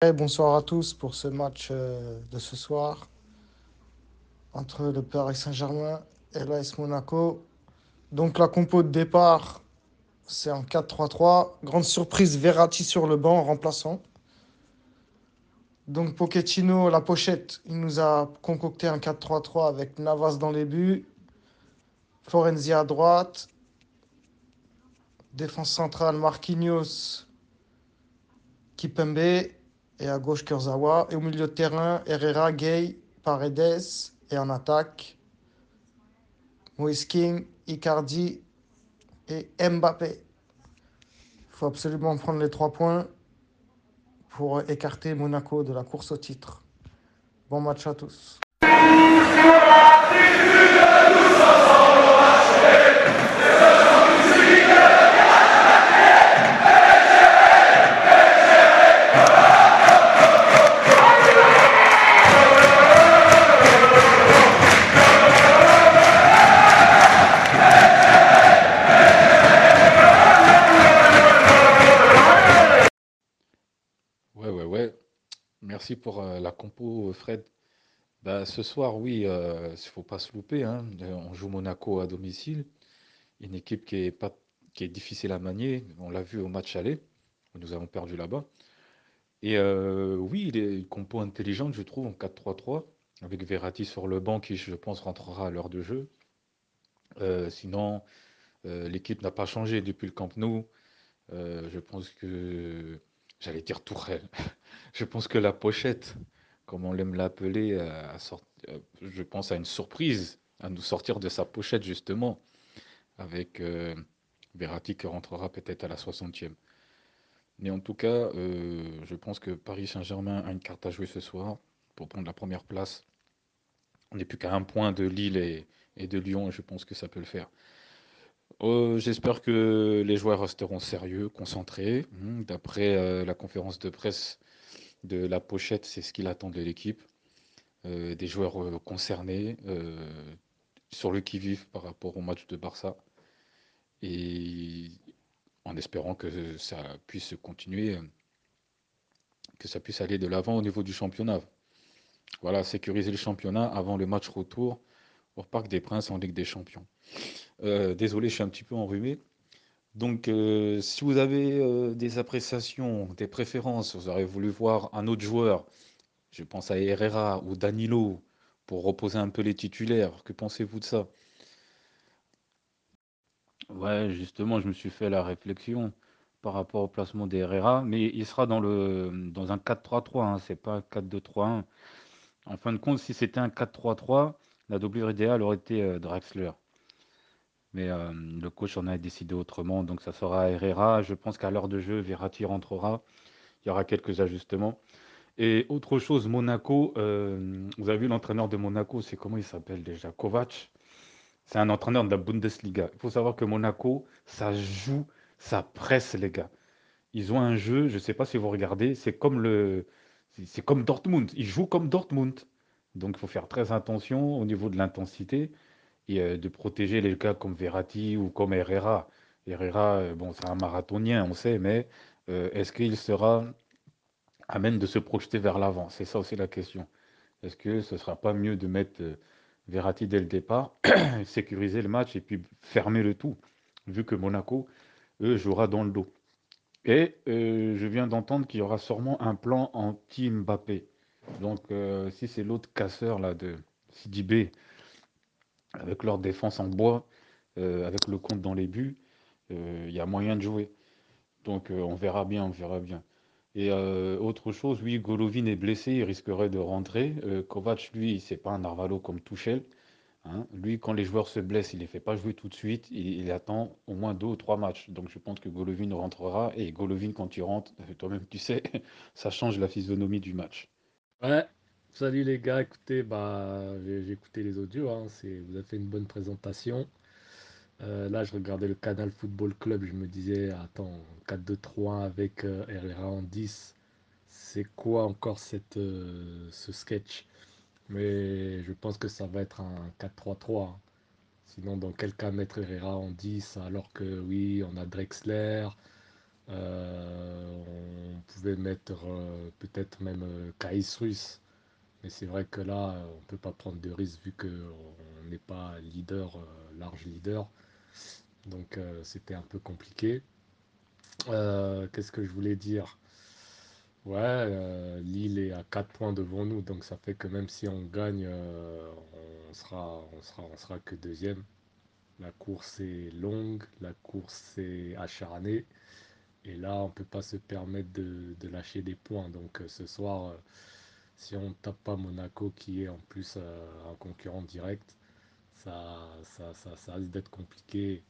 Bonsoir à tous pour ce match euh, de ce soir entre le Paris Saint-Germain et l'AS Monaco. Donc la compo de départ, c'est en 4-3-3. Grande surprise, Verratti sur le banc, remplaçant. Donc Pochettino, la pochette, il nous a concocté un 4-3-3 avec Navas dans les buts, Florenzi à droite, défense centrale Marquinhos, Kipembe, et à gauche Kurzawa. Et au milieu de terrain, Herrera, Gay, Paredes. Et en attaque, Moïse King, Icardi et Mbappé. Il faut absolument prendre les trois points pour écarter Monaco de la course au titre. Bon match à tous. Pour euh, la compo, Fred. Bah, ce soir, oui, il euh, ne faut pas se louper. hein. Euh, On joue Monaco à domicile, une équipe qui est, pas, qui est difficile à manier. On l'a vu au match aller, nous avons perdu là-bas. Et oui, il est une compo intelligente, je trouve, en 4-3-3, avec Verratti sur le banc qui, je pense, rentrera à l'heure de jeu. sinon, l'équipe n'a pas changé depuis le Camp Nou. je pense que J'allais dire Tourelle. Je pense que la pochette, comme on l'aime l'appeler, euh, euh, je pense à une surprise, à nous sortir de sa pochette justement, avec euh, qui rentrera peut-être à la 60e. Mais en tout cas, je pense que Paris Saint-Germain a une carte à jouer ce soir pour prendre la première place. On n'est plus qu'à un point de Lille et, de Lyon, et je pense que ça peut le faire. Euh, j'espère que les joueurs resteront sérieux, concentrés. Hmm, d'après euh, la conférence de presse de la pochette, c'est ce qu'il attend de l'équipe. Euh, des joueurs concernés, sur le qui-vive par rapport au match de Barça. Et en espérant que ça puisse continuer, que ça puisse aller de l'avant au niveau du championnat. Voilà, sécuriser le championnat avant le match retour au Parc des Princes en Ligue des Champions. Euh, désolé, je suis un petit peu enrhumé. Donc, euh, si vous avez euh, des appréciations, des préférences, vous aurez voulu voir un autre joueur, je pense à Herrera ou Danilo, pour reposer un peu les titulaires, que pensez-vous de ça? Ouais, justement, je me suis fait la réflexion par rapport au placement d'Herrera, mais il sera dans, le, dans un 4-3-3, hein, c'est pas un 4-2-3-1. En fin de compte, si c'était un 4-3-3, la doublure idéale aurait été Draxler. Mais le coach en a décidé autrement, donc ça sera Herrera. Je pense qu'à l'heure de jeu, Verratti rentrera. Il y aura quelques ajustements. Et autre chose, Monaco, vous avez vu l'entraîneur de Monaco, c'est comment il s'appelle déjà? Kovac. C'est un entraîneur de la Bundesliga. Il faut savoir que Monaco, ça joue, ça presse les gars. Ils ont un jeu, je ne sais pas si vous regardez, c'est comme le, c'est comme Dortmund. Ils jouent comme Dortmund. Donc il faut faire très attention au niveau de l'intensité euh, de protéger les gars comme Verratti ou comme Herrera. Herrera, euh, bon, c'est un marathonien, on sait, mais euh, est-ce qu'il sera à même de se projeter vers l'avant? C'est ça aussi la question. Est-ce que ce ne sera pas mieux de mettre Verratti dès le départ, sécuriser le match et puis fermer le tout, vu que Monaco, eux, jouera dans le dos? Et je viens d'entendre qu'il y aura sûrement un plan anti-Mbappé. Donc, si c'est l'autre casseur là de Sidibé avec leur défense en bois, euh, avec le compte dans les buts, euh, il y a moyen de jouer. Donc euh, on verra bien, on verra bien. Et autre chose, oui, Golovin est blessé, il risquerait de rentrer. Kovac, lui, c'est pas un Narvalo comme Tuchel. Hein. Lui, quand les joueurs se blessent, il les fait pas jouer tout de suite. Il, il, attend au moins deux ou trois matchs. Donc je pense que Golovin rentrera. Et Golovin, quand il rentre, toi-même tu sais, ça change la physionomie du match. Ouais, Salut les gars, écoutez, bah, j'ai écouté les audios, hein, vous avez fait une bonne présentation. Euh, là, je regardais le Canal Football Club, je me disais, attends, 4-2-3 avec euh, Herrera en 10, c'est quoi encore euh, ce sketch? Mais je pense que ça va être un 4-3-3. Hein. Sinon, dans quel cas mettre Herrera en 10 alors que oui, on a Drexler, Euh, on pouvait mettre peut-être même euh, Kaïs Mais c'est vrai que là, on ne peut pas prendre de risque vu qu'on n'est pas leader, euh, large leader. Donc euh, c'était un peu compliqué. Euh, qu'est-ce que je voulais dire? Ouais, euh, Lille est à 4 points devant nous, donc ça fait que même si on gagne, on sera, on sera, on sera que deuxième. La course est longue, la course est acharnée, et là, on peut pas se permettre de, lâcher des points. Donc ce soir, si on ne tape pas Monaco, qui est en plus euh, un concurrent direct, ça, ça, ça, ça risque d'être compliqué.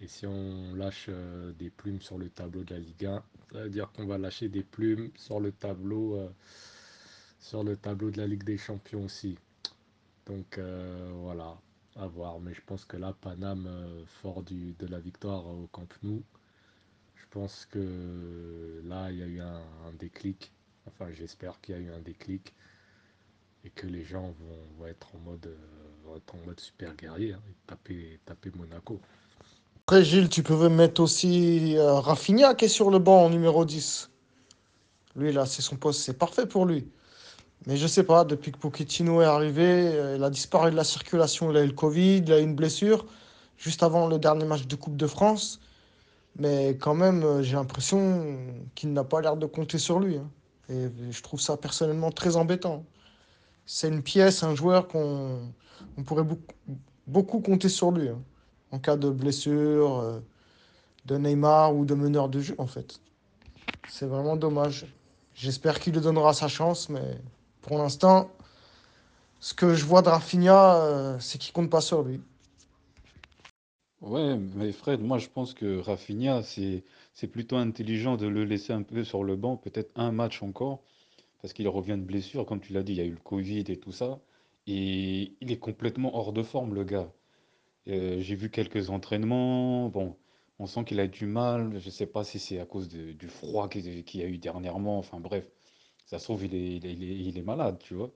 Et si on lâche euh, des plumes sur le tableau de la Ligue 1, ça veut dire qu'on va lâcher des plumes sur le tableau, euh, sur le tableau de la Ligue des Champions aussi. Donc voilà, à voir. Mais je pense que là, Paname, fort du, de la victoire au Camp Nou, je pense que là, il y a eu un déclic. Enfin, j'espère qu'il y a eu un déclic et que les gens vont, vont être en mode, euh, être en mode super guerrier hein, et taper, taper Monaco. Après, Gilles, tu peux mettre aussi euh, Rafinha qui est sur le banc en numéro 10. Lui, là, c'est son poste, c'est parfait pour lui. Mais je sais pas, depuis que Pochettino est arrivé, euh, il a disparu de la circulation. Il a eu le Covid, il a eu une blessure juste avant le dernier match de Coupe de France. Mais quand même, euh, j'ai l'impression qu'il n'a pas l'air de compter sur lui. hein. Et je trouve ça personnellement très embêtant. C'est une pièce, un joueur qu'on on pourrait beaucoup, beaucoup compter sur lui. hein, en cas de blessure, euh, de Neymar ou de meneur de jeu, en fait. C'est vraiment dommage. J'espère qu'il lui donnera sa chance, mais pour l'instant, ce que je vois de Rafinha, euh, c'est qu'il compte pas sur lui. Ouais, mais Fred, moi je pense que Rafinha, c'est c'est plutôt intelligent de le laisser un peu sur le banc, peut-être un match encore, parce qu'il revient de blessure, comme tu l'as dit, il y a eu le Covid et tout ça, et il est complètement hors de forme, le gars. Euh, j'ai vu quelques entraînements, bon, on sent qu'il a du mal, je sais pas si c'est à cause du froid qu'il y a eu dernièrement, enfin bref, ça se trouve, il est malade, tu vois.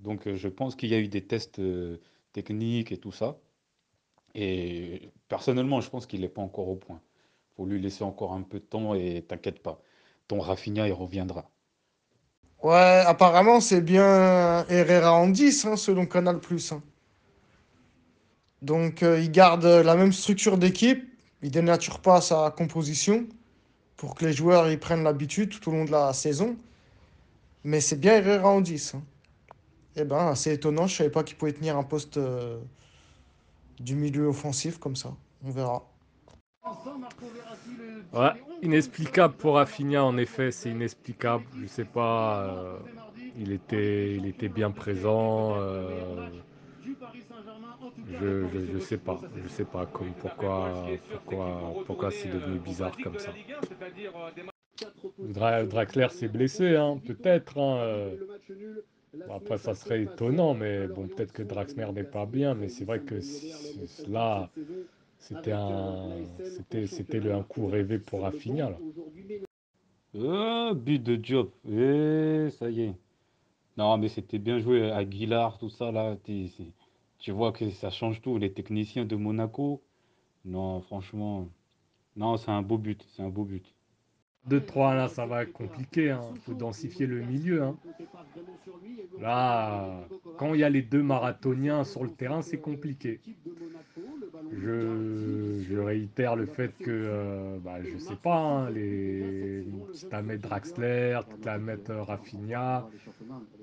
Donc euh, je pense qu'il y a eu des tests euh, techniques et tout ça. Et personnellement, je pense qu'il n'est pas encore au point. Faut lui laisser encore un peu de temps et t'inquiète pas. Ton Rafinha, il reviendra. Ouais, apparemment, c'est bien Herrera en 10, hein, selon Canal+. hein. Donc, euh, il garde la même structure d'équipe, il dénature pas sa composition pour que les joueurs y prennent l'habitude tout au long de la saison. Mais c'est bien Herrera en 10. hein. Eh ben, assez étonnant, je savais pas qu'il pouvait tenir un poste euh, du milieu offensif comme ça. On verra. Ouais, inexplicable pour Rafinha, en effet, c'est inexplicable. Je sais pas, euh, il était, il était bien présent. euh, je, je, je sais pas, je sais pas comme, pourquoi, pourquoi, pourquoi c'est devenu bizarre comme ça. Dra- Draxler s'est blessé, hein, peut-être. hein, euh. Après, ça serait étonnant, mais bon, peut-être que Draxler n'est pas bien, mais c'est vrai que là, c'était un, c'était, c'était le, un coup rêvé pour Rafinha, là. Euh, but de Diop. Eh, ça y est. Non, mais c'était bien joué. Aguilar, tout ça, là. Tu vois que ça change tout. Les techniciens de Monaco. Non, franchement. Non, c'est un beau but. C'est un beau but. 2-3, là, ça va être compliqué. Il faut densifier le milieu. hein. Là, quand il y a les deux marathoniens sur le terrain, c'est compliqué. Je, réitère le fait que, euh, bah, je sais pas, hein, les, mettre Draxler, euh, Rafinha,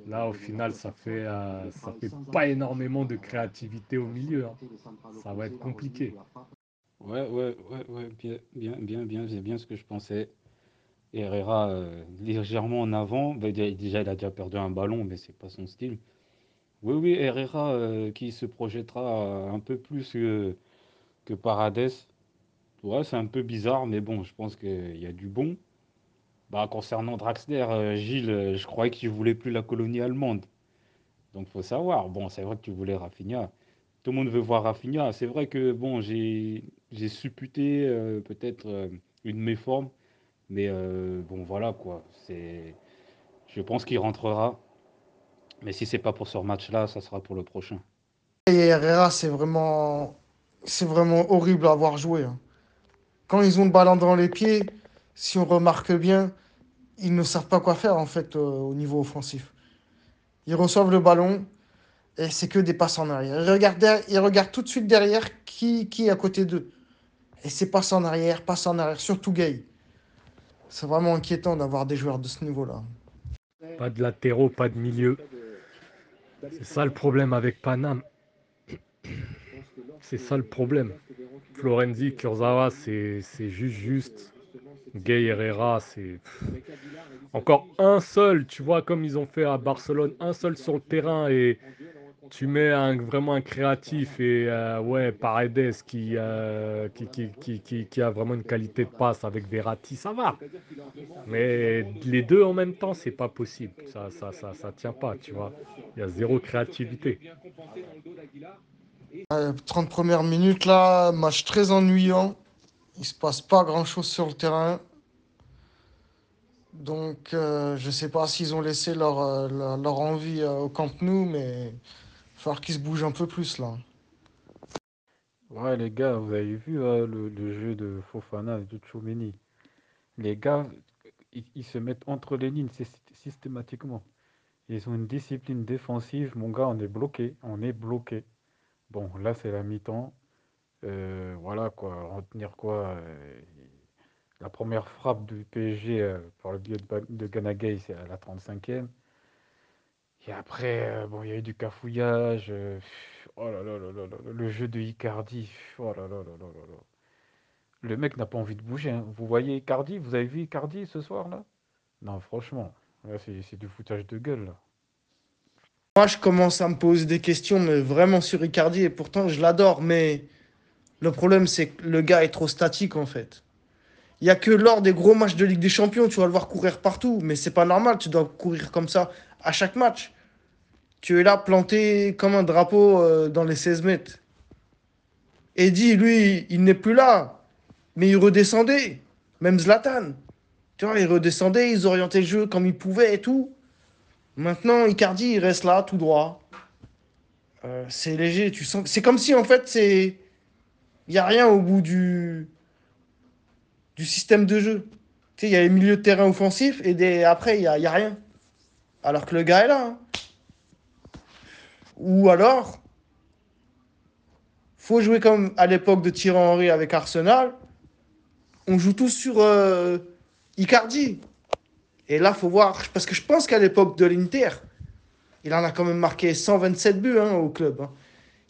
là, au final, ça fait, euh, ça fait pas énormément de créativité au milieu. hein. Ça va être compliqué. Ouais, ouais, ouais, ouais. Bien, bien, bien, bien. Bien ce que je pensais. Herrera, euh, légèrement en avant. Bah, dé- déjà, il a déjà perdu un ballon, mais c'est pas son style. Oui, oui, Herrera euh, qui se projettera un peu plus que, que Paredes. Ouais, c'est un peu bizarre, mais bon, je pense qu'il y a du bon. Bah, concernant Draxler, euh, Gilles, je croyais qu'il voulait plus la colonie allemande. Donc, faut savoir. Bon, c'est vrai que tu voulais Rafinha. Tout le monde veut voir Rafinha. C'est vrai que, bon, j'ai supputé peut-être une méforme, mais euh, bon, voilà quoi. Je pense qu'il rentrera. Mais si c'est pas pour ce match-là, ça sera pour le prochain. Et Herrera, c'est vraiment, vraiment horrible à voir jouer. hein. Quand ils ont le ballon dans les pieds, si on remarque bien, ils ne savent pas quoi faire en fait euh, au niveau offensif. Ils reçoivent le ballon et c'est que des passes en arrière. Ils regardent, ils regardent tout de suite derrière qui, qui est à côté d'eux. Et c'est passes en arrière, passes en arrière, surtout Gay. C'est vraiment inquiétant d'avoir des joueurs de ce niveau-là. Pas de latéraux, pas de milieu. C'est ça le problème avec Paname. C'est ça le problème. Florenzi, Kurzawa, c'est juste juste. Gay Herrera, c'est encore un seul, tu vois, comme ils ont fait à Barcelone, un seul sur le terrain et tu mets un, vraiment un créatif et euh, ouais, Paredes qui, euh, qui, qui, qui, qui, a vraiment une qualité de passe avec Verratti, ça va. Mais les deux en même temps, c'est pas possible. Ça, ça, ça, ça tient pas, tu vois. Il y a zéro créativité. 30 premières minutes là, match très ennuyant. Il se passe pas grand chose sur le terrain. Donc, euh, je ne sais pas s'ils ont laissé leur, euh, leur, envie euh, au Camp Nou, mais falloir qu'ils se bougent un peu plus là. Ouais, les gars, vous avez vu le, jeu de Fofana et de Chomeni. Les gars, ils, se mettent entre les lignes systématiquement. Ils ont une discipline défensive. Mon gars, on est bloqué. On est bloqué. Bon, là, c'est la mi-temps. voilà quoi. Retenir quoi la première frappe du PSG euh, par le biais de, de Ganagay, c'est à la 35e. Et après, euh, bon, il y a eu du cafouillage. Euh, oh là là là là le jeu de Icardi. Oh là là là là là Le mec n'a pas envie de bouger. Hein. Vous voyez Icardi? Vous avez vu Icardi ce soir là? Non, franchement, là c'est du foutage de gueule. Là. Moi, je commence à me poser des questions, mais vraiment sur Icardi, et pourtant je l'adore. Mais le problème, c'est que le gars est trop statique en fait. Il n'y a que lors des gros matchs de Ligue des Champions, tu vas le voir courir partout. Mais c'est pas normal, tu dois courir comme ça à chaque match. Tu es là planté comme un drapeau euh, dans les 16 mètres. Eddy, lui, il n'est plus là. Mais il redescendait. Même Zlatan. Tu vois, il redescendait, ils orientaient le jeu comme ils pouvaient et tout. Maintenant, Icardi, il reste là, tout droit. Euh, c'est léger, tu sens. C'est comme si, en fait, c'est. Il n'y a rien au bout du du système de jeu. Tu sais, il y a les milieux de terrain offensifs et après, il n'y a, y a rien. Alors que le gars est là. Hein. Ou alors, faut jouer comme à l'époque de Thierry Henry avec Arsenal. On joue tous sur euh, Icardi. Et là, faut voir. Parce que je pense qu'à l'époque de l'Inter, il en a quand même marqué 127 buts hein, au club. Hein.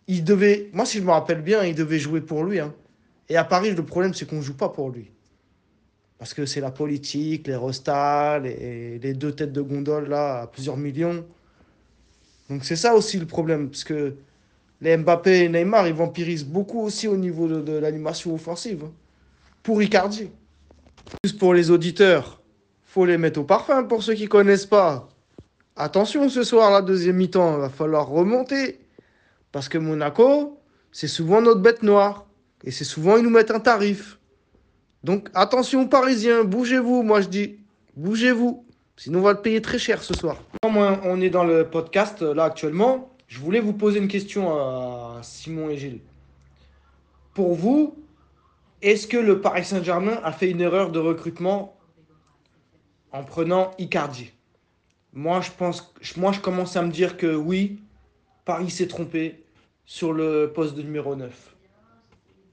Il devait, moi, si je me rappelle bien, il devait jouer pour lui. Et à Paris, le problème, c'est qu'on ne joue pas pour lui. Parce que c'est la politique, les rostas, les, les, deux têtes de gondole là, à plusieurs millions. Donc c'est ça aussi le problème. Parce que les Mbappé et Neymar, ils vampirisent beaucoup aussi au niveau de, l'animation offensive. Hein. Pour Icardi. Juste pour les auditeurs, faut les mettre au parfum pour ceux qui connaissent pas. Attention ce soir, la deuxième mi-temps, il va falloir remonter. Parce que Monaco, c'est souvent notre bête noire. Et c'est souvent, ils nous mettent un tarif. Donc attention Parisiens, bougez-vous, moi je dis, bougez-vous. Sinon on va le payer très cher ce soir. Moi, on est dans le podcast là actuellement. Je voulais vous poser une question à Simon et Gilles. Pour vous, est-ce que le Paris Saint-Germain a fait une erreur de recrutement en prenant Icardi? Moi, je pense, moi, je commence à me dire que oui, Paris s'est trompé sur le poste de numéro 9.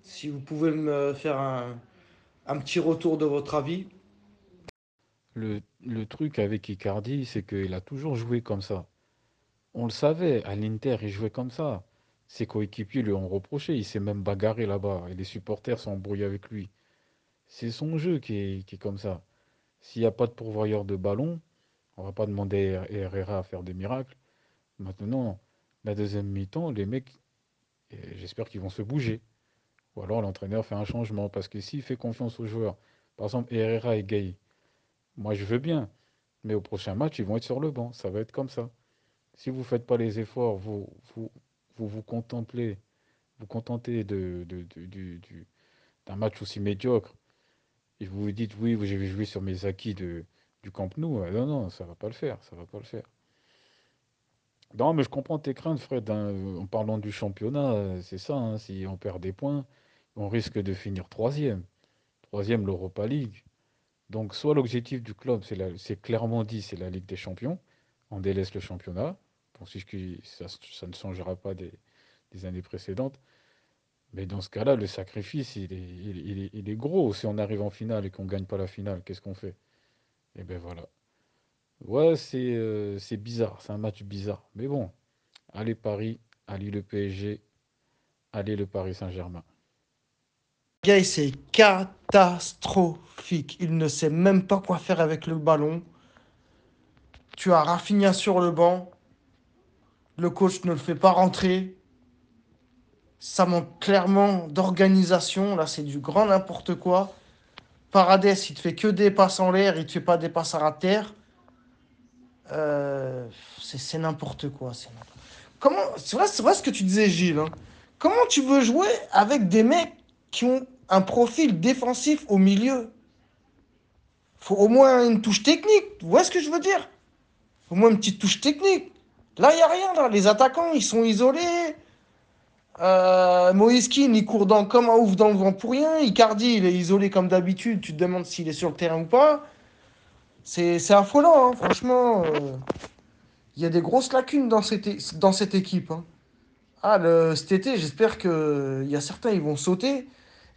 Si vous pouvez me faire un, un petit retour de votre avis le, le truc avec Icardi, c'est qu'il a toujours joué comme ça. On le savait, à l'Inter, il jouait comme ça. Ses coéquipiers lui ont reproché, il s'est même bagarré là-bas, et les supporters sont embrouillés avec lui. C'est son jeu qui est, comme ça. S'il n'y a pas de pourvoyeur de ballon, on va pas demander à Herrera à faire des miracles. Maintenant, la deuxième mi-temps, les mecs, j'espère qu'ils vont se bouger. Ou alors l'entraîneur fait un changement. Parce que s'il fait confiance aux joueurs, par exemple Herrera et Gay, moi je veux bien. Mais au prochain match, ils vont être sur le banc. Ça va être comme ça. Si vous ne faites pas les efforts, vous vous, vous, vous contemplez, vous contentez de, d'un match aussi médiocre, et vous vous dites oui, je vais jouer sur mes acquis de, du Camp Nou. Euh, non, non, ça ne va pas le faire. Ça va pas le faire. Non, mais je comprends tes craintes, Fred. Hein. En parlant du championnat, c'est ça. Hein. si on perd des points, on risque de finir troisième. Troisième, l'Europa League. Donc, soit l'objectif du club, c'est clairement dit, c'est la Ligue des Champions. On délaisse le championnat. Si ça, ne changera pas des, années précédentes. Mais dans ce cas-là, le sacrifice, il est, gros. Si on arrive en finale et qu'on ne gagne pas la finale, qu'est-ce qu'on fait? Eh bien voilà. Ouais, euh, c'est bizarre. C'est un match bizarre. Mais bon, allez Paris, allez le PSG, allez le Paris Saint-Germain. Gay, c'est catastrophique. Il ne sait même pas quoi faire avec le ballon. Tu as Rafinha sur le banc. Le coach ne le fait pas rentrer. Ça manque clairement d'organisation. Là, c'est du grand n'importe quoi. Paradès, il te fait que des passes en l'air, il te fait pas des passes à terre. Euh, c'est n'importe quoi. Comment C'est vrai, vrai, ce que tu disais, Gilles. Hein. Comment tu veux jouer avec des mecs qui ont un profil défensif au milieu faut au moins une touche technique. Vous voyez ce que je veux dire? Au moins une petite touche technique. Là, il n'y a rien. Là. Les attaquants, ils sont isolés. Euh, Moïse il court dans, comme un ouf dans le vent pour rien. Icardi, il est isolé comme d'habitude. Tu te demandes s'il est sur le terrain ou pas. C'est affolant, hein. franchement. Euh. Il y a des grosses lacunes dans cette, dans cette équipe. Hein. Ah, le, cet été, j'espère qu'il y a certains, ils vont sauter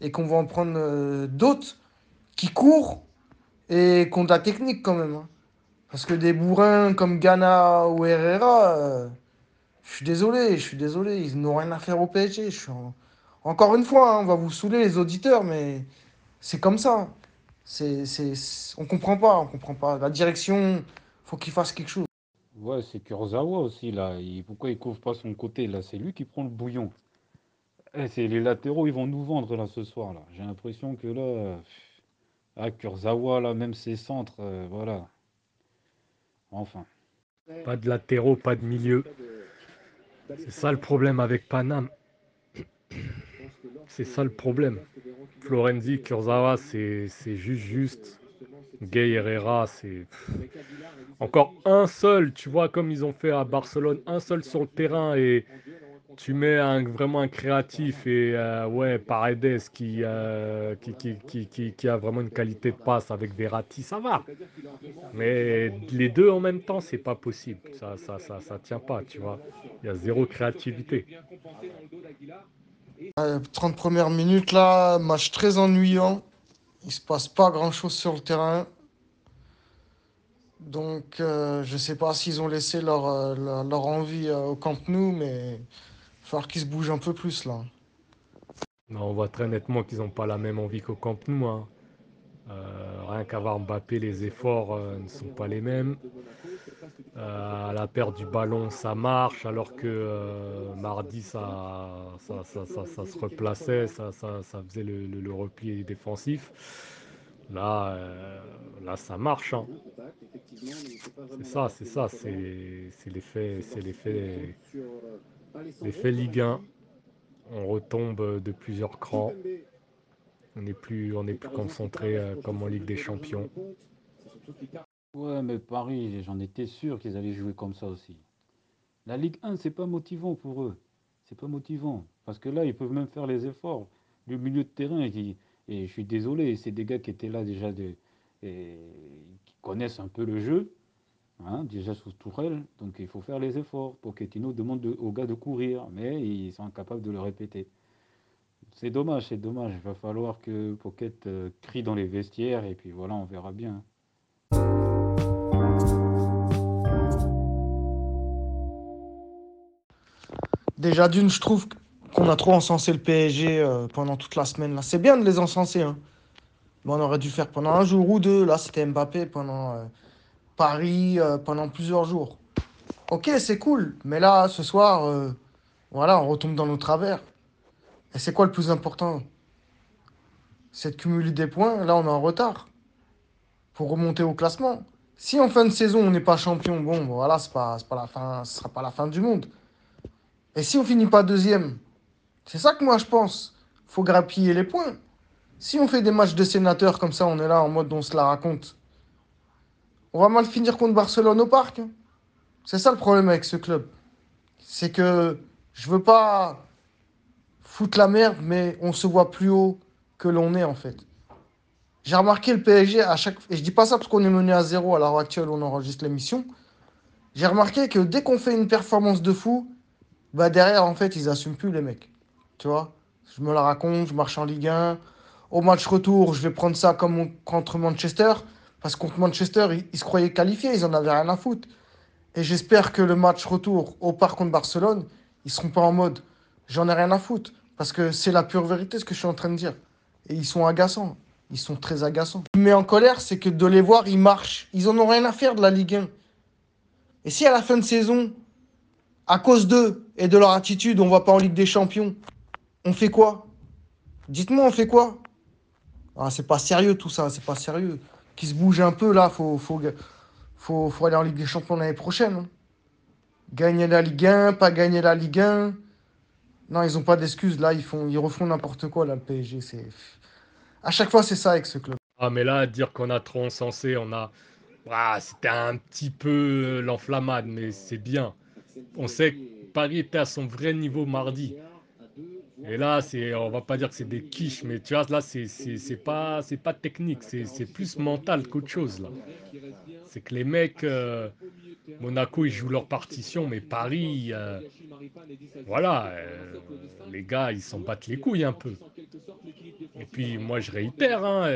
et qu'on va en prendre euh, d'autres qui courent et qui ont la technique quand même. Hein. Parce que des bourrins comme Ghana ou Herrera, euh, je suis désolé, je suis désolé, ils n'ont rien à faire au PSG. Encore une fois, hein, on va vous saouler les auditeurs, mais c'est comme ça. C'est, c'est, on comprend pas, on comprend pas. La direction, faut qu'il fasse quelque chose. Ouais, c'est Kurzawa aussi, là. pourquoi il couvre pas son côté, là C'est lui qui prend le bouillon. Eh, c'est les latéraux, ils vont nous vendre, là, ce soir, là. J'ai l'impression que, là... Ah, Kurzawa, là, même ses centres, euh, voilà. Enfin. Pas de latéraux, pas de milieu. C'est ça le problème avec Panam. C'est ça le problème. Florenzi, Kurzawa, c'est juste juste. Gay Herrera, c'est encore un seul, tu vois, comme ils ont fait à Barcelone, un seul sur le terrain et tu mets un, vraiment un créatif et euh, ouais, Paredes qui, euh, qui, qui, qui, qui, a vraiment une qualité de passe avec Verratti, ça va. Mais les deux en même temps, c'est pas possible. Ça, ça, ça, ça tient pas, tu vois. Il y a zéro créativité. 30 premières minutes là, match très ennuyant. Il se passe pas grand chose sur le terrain. Donc, euh, je sais pas s'ils ont laissé leur, leur, envie au Camp Nou, mais falloir qu'ils se bougent un peu plus là. Non, on voit très nettement qu'ils n'ont pas la même envie qu'au Camp Nou. Hein. Euh, rien qu'à voir Mbappé, les efforts euh, ne sont pas les mêmes. Euh, à la perte du ballon, ça marche, alors que mardi, ça ça, se replaçait, ça, faisait le, repli défensif. Là, là ça marche. Hein. C'est ça, c'est ça, c'est l'effet, l'effet Ligue 1, on retombe de plusieurs crans. On n'est plus, on est plus concentré euh, comme en Ligue des Champions. Ouais, mais Paris, j'en étais sûr qu'ils allaient jouer comme ça aussi. La Ligue 1, c'est pas motivant pour eux. C'est pas motivant. Parce que là, ils peuvent même faire les efforts. Le milieu de terrain, et je suis désolé, c'est des gars qui étaient là déjà, et, qui connaissent un peu le jeu. Hein, déjà sous Tourelle, donc il faut faire les efforts. Pochettino demande aux gars de courir, mais ils sont incapables de le répéter. C'est dommage, c'est dommage. Il va falloir que Pocket euh, crie dans les vestiaires et puis voilà, on verra bien. Déjà d'une, je trouve qu'on a trop encensé le PSG euh, pendant toute la semaine. Là, c'est bien de les encenser. Hein. Mais on aurait dû faire pendant un jour ou deux. Là, c'était Mbappé pendant. Euh, Paris euh, pendant plusieurs jours. Ok, c'est cool, mais là, ce soir, euh, voilà, on retombe dans nos travers. Et c'est quoi le plus important? C'est de cumuler des points. Là, on est en retard pour remonter au classement. Si en fin de saison, on n'est pas champion, bon, voilà, c'est pas, sera pas la fin du monde. Et si on finit pas deuxième, c'est ça que moi je pense. Faut grappiller les points. Si on fait des matchs de sénateurs comme ça, on est là en mode on se la raconte. On va mal finir contre Barcelone au parc. C'est ça le problème avec ce club. C'est que je veux pas foutre la merde, mais on se voit plus haut que l'on est en fait. J'ai remarqué le PSG à chaque et je dis pas ça parce qu'on est mené à zéro à l'heure actuelle on enregistre l'émission. J'ai remarqué que dès qu'on fait une performance de fou, bah derrière en fait ils assument plus les mecs. Tu vois? Je me la raconte, je marche en Ligue 1. Au match retour, je vais prendre ça comme contre Manchester parce que contre Manchester, ils, se croyaient qualifiés, ils en avaient rien à foutre. Et j'espère que le match retour au parc contre Barcelone, ils seront pas en mode j'en ai rien à foutre parce que c'est la pure vérité ce que je suis en train de dire. Et ils sont agaçants. Ils sont très agaçants. Ce qui me met en colère, c'est que de les voir, ils marchent. Ils en ont rien à faire de la Ligue 1. Et si à la fin de saison, à cause d'eux et de leur attitude, on va pas en Ligue des Champions, on fait quoi? Dites-moi, on fait quoi? Ah, C'est pas sérieux tout ça, c'est pas sérieux. Qui se bouge un peu là, faut, faut, faut, faut aller en Ligue des Champions l'année prochaine. hein. Gagner la Ligue 1, pas gagner la Ligue 1. Non, ils ont pas d'excuses là, ils, font, ils refont n'importe quoi là, le PSG. C'est... À chaque fois, c'est ça avec ce club. Ah, mais là, dire qu'on a trop encensé, on a. Ah, c'était un petit peu l'enflammade, mais c'est bien. On sait que Paris était à son vrai niveau mardi. Et là, c'est, on va pas dire que c'est des quiches, mais tu vois, là, c'est, c'est, pas, pas technique, c'est, plus mental qu'autre chose. C'est que les mecs, euh, Monaco, ils jouent leur partition, mais Paris, euh, voilà, euh, les gars, ils s'en battent les couilles un peu. Et puis, moi, je réitère, hein,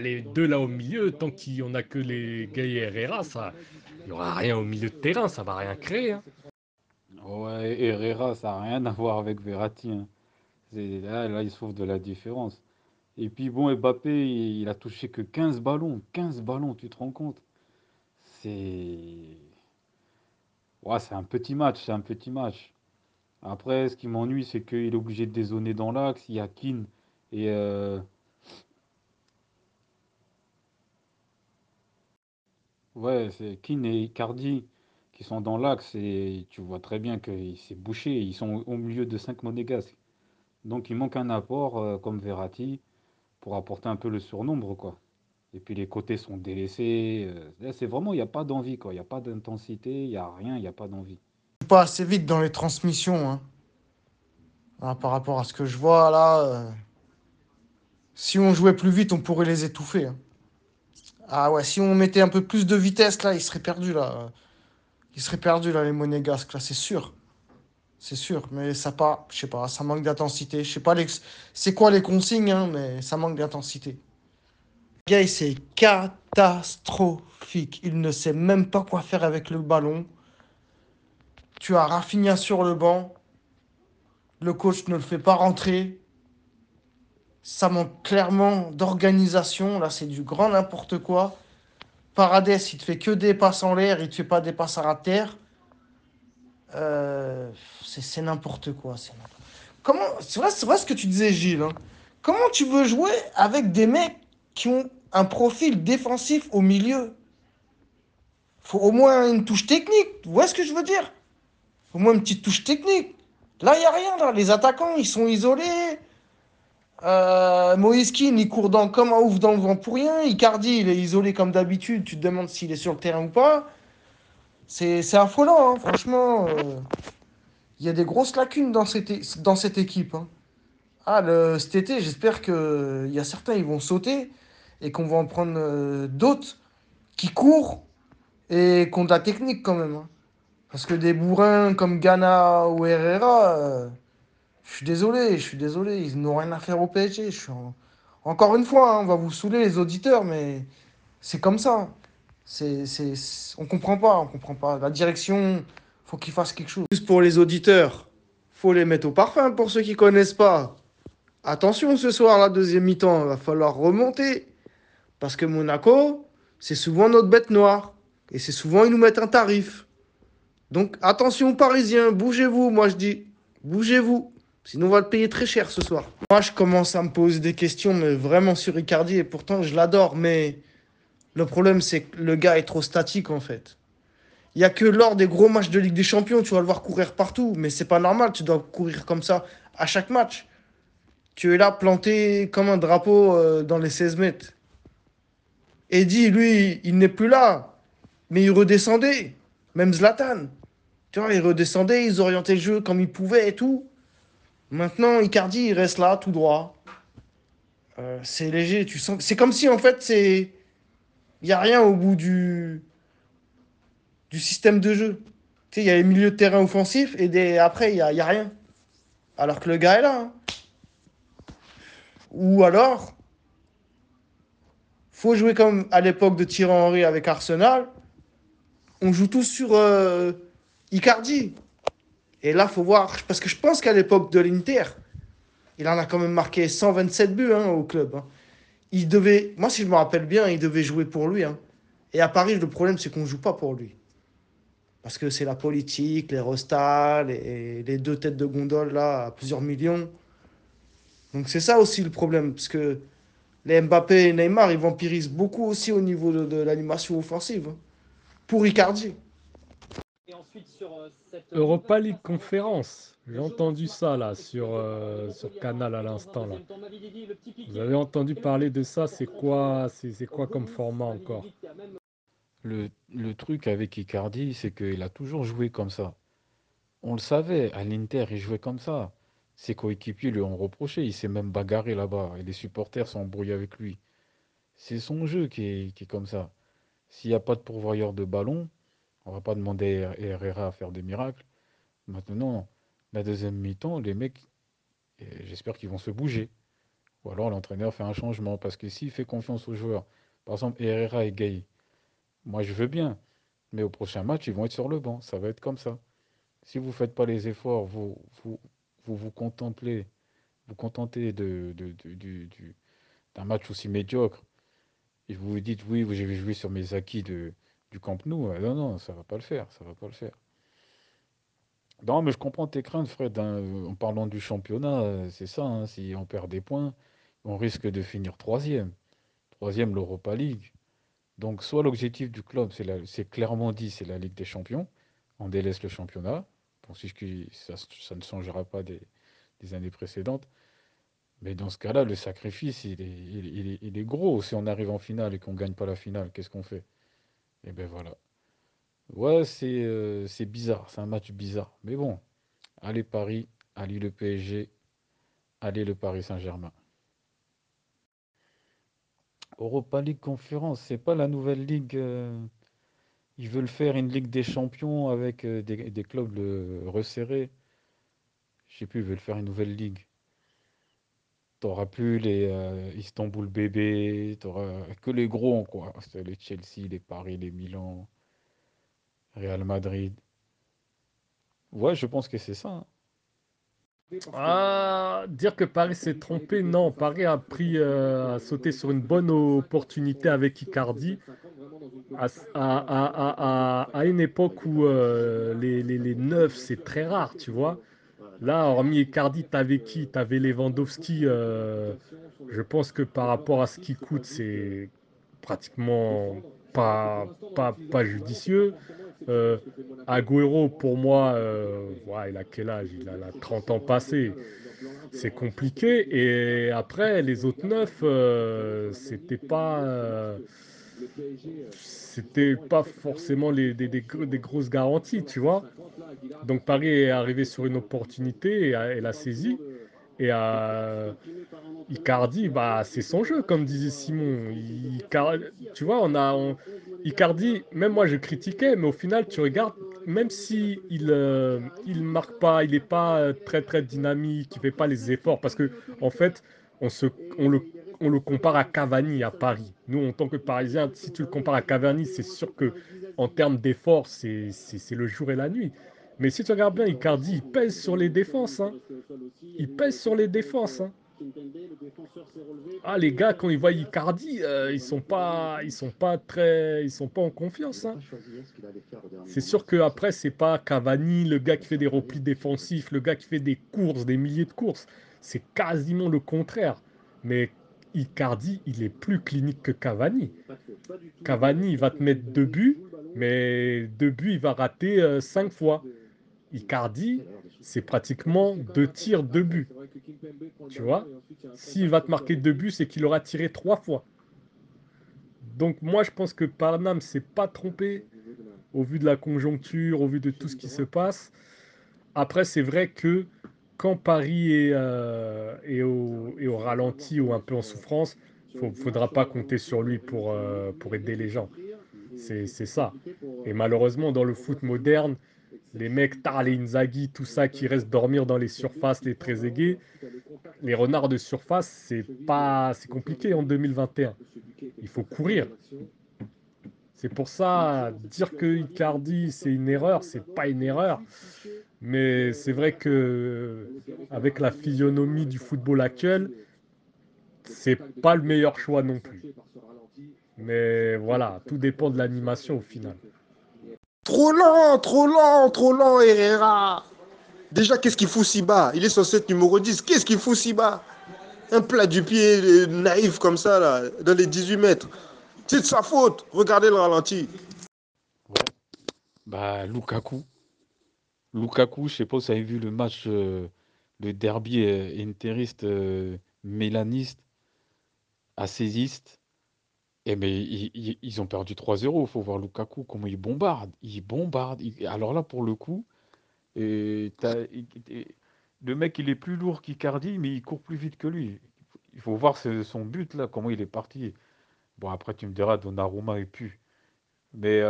les deux là au milieu, tant qu'on a que les Gay et Herrera, ça, il n'y aura rien au milieu de terrain, ça va rien créer. hein. Ouais, Herrera, ça n'a rien à voir avec Verratti. hein. Là, là, il sauve de la différence. Et puis bon, Mbappé, il, a touché que 15 ballons. 15 ballons, tu te rends compte? C'est... Ouais, c'est un petit match, c'est un petit match. Après, ce qui m'ennuie, c'est qu'il est obligé de dézonner dans l'axe. Il y a Keane et... euh, Ouais, c'est Keane et Icardi qui sont dans l'axe et tu vois très bien que c'est bouché. Ils sont au milieu de 5 monégasques. Donc il manque un apport euh, comme Verratti pour apporter un peu le surnombre, quoi. Et puis les côtés sont délaissés. euh, c'est vraiment, il n'y a pas d'envie. Il n'y a pas d'intensité, il n'y a rien, il n'y a pas d'envie. Pas assez vite dans les transmissions. hein. Ah, par rapport à ce que je vois là, euh, si on jouait plus vite, on pourrait les étouffer. hein. Ah ouais, si on mettait un peu plus de vitesse là, ils seraient perdus là. Ils seraient perdus là, les monégasques là, c'est sûr. C'est sûr, mais ça pas, je sais pas, ça manque d'intensité. Je sais pas c'est quoi les consignes, hein, mais ça manque d'intensité. Gars, c'est catastrophique. Il ne sait même pas quoi faire avec le ballon. Tu as Rafinha sur le banc. Le coach ne le fait pas rentrer. Ça manque clairement d'organisation. Là, c'est du grand n'importe quoi. Paredes, il te fait que des passes en l'air, il te fait pas des passes à terre. Euh, c'est n'importe quoi. Comment C'est vrai, ce que tu disais, Gilles. hein. Comment tu veux jouer avec des mecs qui ont un profil défensif au milieu? Faut au moins une touche technique. Vous voyez ce que je veux dire? Au moins une petite touche technique. Là, il n'y a rien. Là. Les attaquants, ils sont isolés. Euh, Moïse il court comme un ouf dans le vent pour rien. Icardi, il est isolé comme d'habitude. Tu te demandes s'il est sur le terrain ou pas. C'est affolant, hein, franchement. euh. Il y a des grosses lacunes dans cette, dans cette équipe. hein. Ah, le, cet été, j'espère qu'il y a certains, ils vont sauter et qu'on va en prendre euh, d'autres qui courent et qui ont de la technique quand même. hein. Parce que des bourrins comme Ghana ou Herrera, euh, je suis désolé, je suis désolé, ils n'ont rien à faire au PSG. Encore une fois, hein, on va vous saouler les auditeurs, mais c'est comme ça. C'est, On comprend pas, on comprend pas. La direction, faut qu'ils fassent quelque chose. Juste pour les auditeurs, faut les mettre au parfum pour ceux qui connaissent pas. Attention ce soir, la deuxième mi-temps, il va falloir remonter. Parce que Monaco, c'est souvent notre bête noire. Et c'est souvent, ils nous mettent un tarif. Donc attention Parisiens, bougez-vous, moi je dis, bougez-vous. Sinon on va le payer très cher ce soir. Moi je commence à me poser des questions, mais vraiment sur Icardi, et pourtant je l'adore, mais le problème c'est que le gars est trop statique en fait. Il n'y a que lors des gros matchs de Ligue des Champions, tu vas le voir courir partout, mais c'est pas normal, tu dois courir comme ça à chaque match. Tu es là planté comme un drapeau euh, dans les 16 mètres. Eddy, lui, il n'est plus là, mais il redescendait. Même Zlatan. Tu vois, il redescendait, ils orientaient le jeu comme ils pouvaient et tout. Maintenant, Icardi, il reste là, tout droit. euh, c'est léger. Tu sens, c'est comme si en fait c'est, il y a rien au bout du système de jeu. Il y a les milieux de terrain offensifs et des... après il y a, y a rien. Alors que le gars est là. hein. Ou alors, faut jouer comme à l'époque de Thierry Henry avec Arsenal. On joue tous sur euh, Icardi. Et là, faut voir. Parce que je pense qu'à l'époque de l'Inter, il en a quand même marqué 127 buts hein, au club. hein. Il devait, moi, si je me rappelle bien, il devait jouer pour lui. hein. Et à Paris, le problème, c'est qu'on ne joue pas pour lui. Parce que c'est la politique, les restats, les, les deux têtes de gondole, là, à plusieurs millions. Donc c'est ça aussi le problème. Parce que les Mbappé et Neymar, ils vampirisent beaucoup aussi au niveau de, de l'animation offensive. hein. Pour Icardi. Europa League conférence. J'ai entendu ça là sur, euh, sur Canal à l'instant là. Vous avez entendu parler de ça C'est quoi, c'est c'est quoi comme format encore Le, le truc avec Icardi, c'est qu'il a toujours joué comme ça. On le savait, à l'Inter, il jouait comme ça. Ses coéquipiers lui ont reproché, il s'est même bagarré là-bas, et les supporters sont embrouillés avec lui. C'est son jeu qui est, qui est comme ça. S'il n'y a pas de pourvoyeur de ballon, on va pas demander à Herrera à faire des miracles. Maintenant, la deuxième mi-temps, les mecs, j'espère qu'ils vont se bouger. Ou alors l'entraîneur fait un changement, parce que s'il fait confiance aux joueurs, par exemple Herrera et Gay, moi je veux bien, mais au prochain match, ils vont être sur le banc, ça va être comme ça. Si vous ne faites pas les efforts, vous vous, vous, vous contemplez, vous contentez d'un match aussi médiocre, et vous vous dites oui, je vais jouer sur mes acquis de, du Camp Nou, euh, non, non, ça va pas le faire, ça va pas le faire. Non, mais je comprends tes craintes, Fred, hein, En parlant du championnat, euh, c'est ça, hein, si on perd des points, on risque de finir troisième. Troisième, l'Europa League. Donc, soit l'objectif du club, c'est la- c'est clairement dit, c'est la Ligue des Champions. On délaisse le championnat. Bon, si ça, ne changera pas des, années précédentes. Mais dans ce cas-là, le sacrifice, il est gros. Si on arrive en finale et qu'on ne gagne pas la finale, qu'est-ce qu'on fait? Et ben voilà. Ouais, c'est euh, c'est bizarre. C'est un match bizarre. Mais bon, allez Paris, allez le PSG, allez le Paris Saint-Germain. Europa League Conférence, c'est pas la nouvelle ligue. euh, ils veulent faire une Ligue des Champions avec euh, des, des clubs resserrés. Je sais plus, ils veulent faire une nouvelle ligue. T'auras plus les euh, Istanbul bébés, t'auras que les gros, quoi. Les Chelsea, les Paris, les Milan, Real Madrid. Ouais, je pense que c'est ça. hein. Ah, dire que Paris s'est trompé, non. Paris a pris, euh, sauté sur une bonne opportunité avec Icardi à- à- à- à une époque où euh, les, les, les neufs, c'est très rare, tu vois. Là, hormis Icardi, t'avais qui? T'avais Lewandowski. euh, je pense que par rapport à ce qui coûte, c'est pratiquement pas, pas, pas judicieux. Euh, Agüero, pour moi, euh, il a quel âge? Il a, la 30 ans passés. C'est compliqué. Et après, les autres neufs, euh, c'était pas, euh, c'était pas forcément des, des gros- des grosses garanties, tu vois. Donc Paris est arrivé sur une opportunité et elle a saisi. Et Icardi, bah, c'est son jeu, comme disait Simon. Icar- tu vois, on a Icardi, même moi je critiquais, mais au final, tu regardes, même si il, euh, il marque pas, il n'est pas très très dynamique, il fait pas les efforts, parce que en fait, on se, on le, on le compare à Cavani à Paris. Nous, en tant que Parisiens, si tu le compares à Cavani, c'est sûr que en termes d'efforts, c'est le jour et la nuit. Mais si tu regardes bien, Icardi, il pèse sur les défenses. hein. Il pèse sur les défenses. hein. Ah, les gars, quand ils voient Icardi, euh, ils sont pas, ils sont pas très, ils sont pas en confiance. hein. C'est sûr que après, c'est pas Cavani, le gars qui fait des replis défensifs, le gars qui fait des courses, des milliers de courses. C'est quasiment le contraire. Mais Icardi, il est plus clinique que Cavani. Cavani, il va te mettre deux buts, mais deux buts, il va rater euh, cinq fois. Icardi, c'est pratiquement deux tirs, deux buts. Tu vois S'il va te marquer deux buts, c'est qu'il aura tiré trois fois. Donc moi, je pense que Parnam s'est pas trompé au vu de la conjoncture, au vu de tout ce qui se passe. Après, c'est vrai que quand Paris est, euh, est au, ralenti ou un peu en souffrance, il ne faudra pas compter sur lui pour, euh, aider les gens. C'est ça. Et malheureusement, dans le foot moderne, les mecs, tard les Inzaghi, tout ça, qui restent dormir dans les surfaces, les très aigués, les renards de surface, c'est pas, c'est compliqué en 2021. Il faut courir. C'est pour ça, dire que Icardi, c'est une erreur, c'est pas une erreur. Mais c'est vrai que avec la physionomie du football actuel, c'est pas le meilleur choix non plus. Mais voilà, tout dépend de l'animation au final. Trop lent, trop lent, trop lent, Herrera. Déjà, qu'est-ce qu'il fout si bas? Il est censé être numéro 10. Qu'est-ce qu'il fout si bas? Un plat du pied euh, naïf comme ça, là, dans les 18 mètres. C'est de sa faute. Regardez le ralenti. Ouais. Bah, Lukaku. Lukaku, je sais pas si vous avez vu le match, euh, le derby euh, interiste, euh, mélaniste, assaisiste. Et mais ils, ont perdu 3-0. Il faut voir Lukaku, comment il bombarde. Il bombarde. Alors là, pour le coup, le mec, il est plus lourd qu'Icardi, mais il court plus vite que lui. Il faut voir son but, là, comment il est parti. Bon, après, tu me diras, Donnarumma et pu. Mais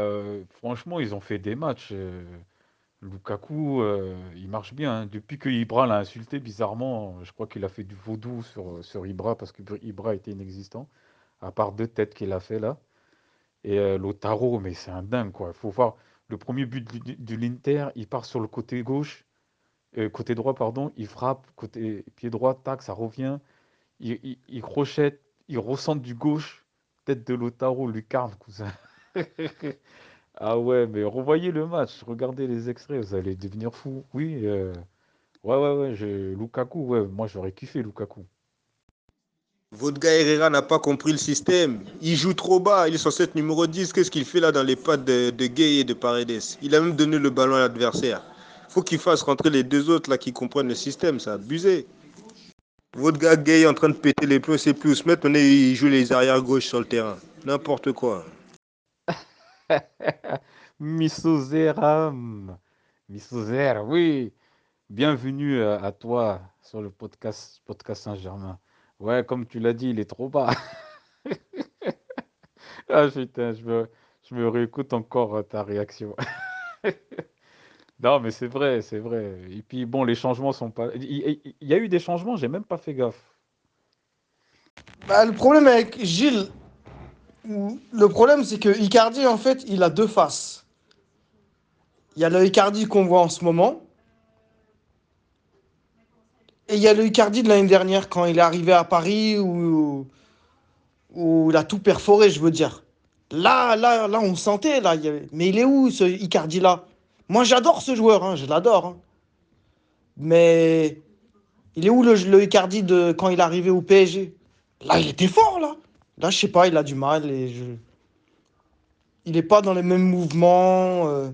franchement, ils ont fait des matchs. Lukaku, euh, il marche bien. hein. Depuis que Ibra l'a insulté, bizarrement, je crois qu'il a fait du vaudou sur, sur Ibra parce que Ibra était inexistant, à part deux têtes qu'il a fait là. Et euh, Lautaro, mais c'est un dingue, quoi. Il faut voir le premier but du- l'Inter, il part sur le côté gauche, euh, côté droit, pardon, il frappe, côté pied droit, tac, ça revient. Il, il, il crochette, il recentre du gauche, tête de Lautaro, lucarne, cousin. Ah ouais, mais revoyez le match, regardez les extraits, vous allez devenir fou. Oui, euh, ouais, ouais, ouais, j'ai Lukaku, ouais, moi j'aurais kiffé Lukaku. Votre gars Herrera n'a pas compris le système. Il joue trop bas. Il est censé être numéro 10. Qu'est-ce qu'il fait là dans les pattes de, de Gay et de Paredes? Il a même donné le ballon à l'adversaire. faut qu'il fasse rentrer les deux autres là qui comprennent le système. C'est abusé. Votre gars Gay est en train de péter les plombs, c'est plus. Maintenant, il joue les arrières gauche sur le terrain. N'importe quoi. Misozeram, Misozer, oui, bienvenue à, à toi sur le podcast, podcast Saint-Germain. Ouais, comme tu l'as dit, il est trop bas. Ah putain, je me, je me réécoute encore euh, ta réaction. Non, mais c'est vrai, c'est vrai. Et puis bon, les changements sont pas. Il, il- il y a eu des changements, j'ai même pas fait gaffe. Bah, le problème avec Gilles, le problème c'est que Icardi, en fait, il a deux faces. Il y a le Icardi qu'on voit en ce moment. Et il y a le Icardi de l'année dernière quand il est arrivé à Paris où, où il a tout perforé, je veux dire. Là, là, là, on sentait, là. Mais il est où ce Icardi-là? Moi, j'adore ce joueur, hein, je l'adore. hein. Mais il est où le, le Icardi de quand il est arrivé au PSG Là, il était fort, là. Là, je sais pas, il a du mal. Et je... Il n'est pas dans les mêmes mouvements. euh,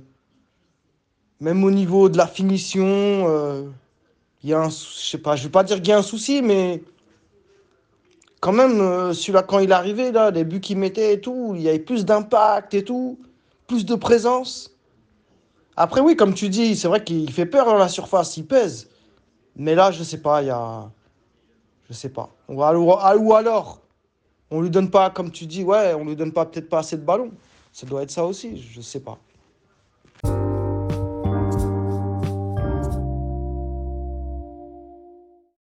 Même au niveau de la finition. euh, Il y a un... Je sais pas, je vais pas dire qu'il y a un souci, mais... Quand même, euh, celui-là, quand il est arrivé, là, les buts qu'il mettait et tout, il y avait plus d'impact et tout. Plus de présence. Après, oui, comme tu dis, c'est vrai qu'il fait peur dans la surface, il pèse. Mais là, je sais pas, il y a... Je sais pas. Ou alors, on lui donne pas, comme tu dis, ouais, on lui donne pas peut-être pas assez de ballons. Ça doit être ça aussi, je sais pas.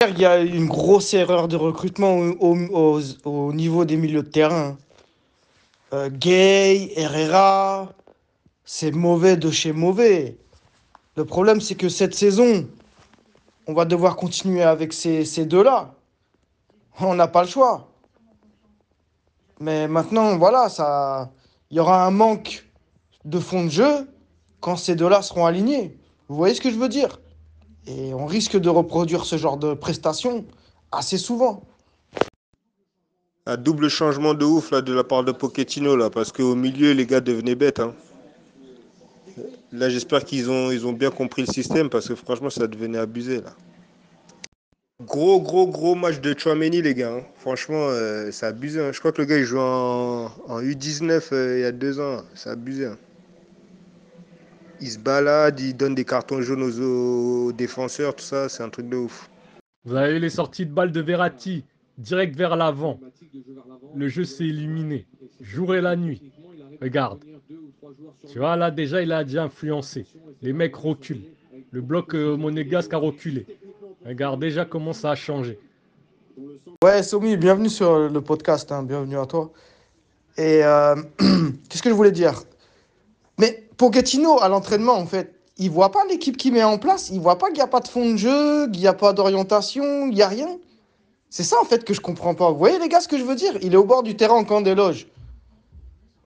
Il y a une grosse erreur de recrutement au, au- au- au niveau des milieux de terrain. Euh, Gay, Herrera, c'est mauvais de chez mauvais. Le problème, c'est que cette saison, on va devoir continuer avec ces deux-là. On n'a pas le choix. Mais maintenant, voilà, ça, il y aura un manque de fond de jeu quand ces deux-là seront alignés. Vous voyez ce que je veux dire? Et on risque de reproduire ce genre de prestations assez souvent. Un double changement de ouf là de la part de Pochettino là, parce qu'au milieu les gars devenaient bêtes. hein. Là j'espère qu'ils ont, ils ont bien compris le système parce que franchement ça devenait abusé là. Gros gros gros match de Chouameni les gars. hein. Franchement euh, c'est abusé. hein. Je crois que le gars il joue en, en U19 euh, il y a deux ans. C'est abusé. hein. il se balade, il donne des cartons jaunes aux, aux défenseurs, tout ça, c'est un truc de ouf. Vous avez les sorties de balles de Verratti, direct vers l'avant. Le jeu s'est éliminé, jour et la nuit. Regarde. Tu vois, là, déjà, il a déjà influencé. Les mecs reculent. Le bloc euh, monégasque a reculé. Regarde déjà comment ça a changé. Ouais, Somi, bienvenue sur le podcast, hein, bienvenue à toi. Et euh, qu'est-ce que je voulais dire? Mais Pochettino, à l'entraînement, en fait, il voit pas l'équipe qu'il met en place, il voit pas qu'il n'y a pas de fond de jeu, qu'il n'y a pas d'orientation, il n'y a rien. C'est ça, en fait, que je comprends pas. Vous voyez, les gars, ce que je veux dire? Il est au bord du terrain en camp des loges.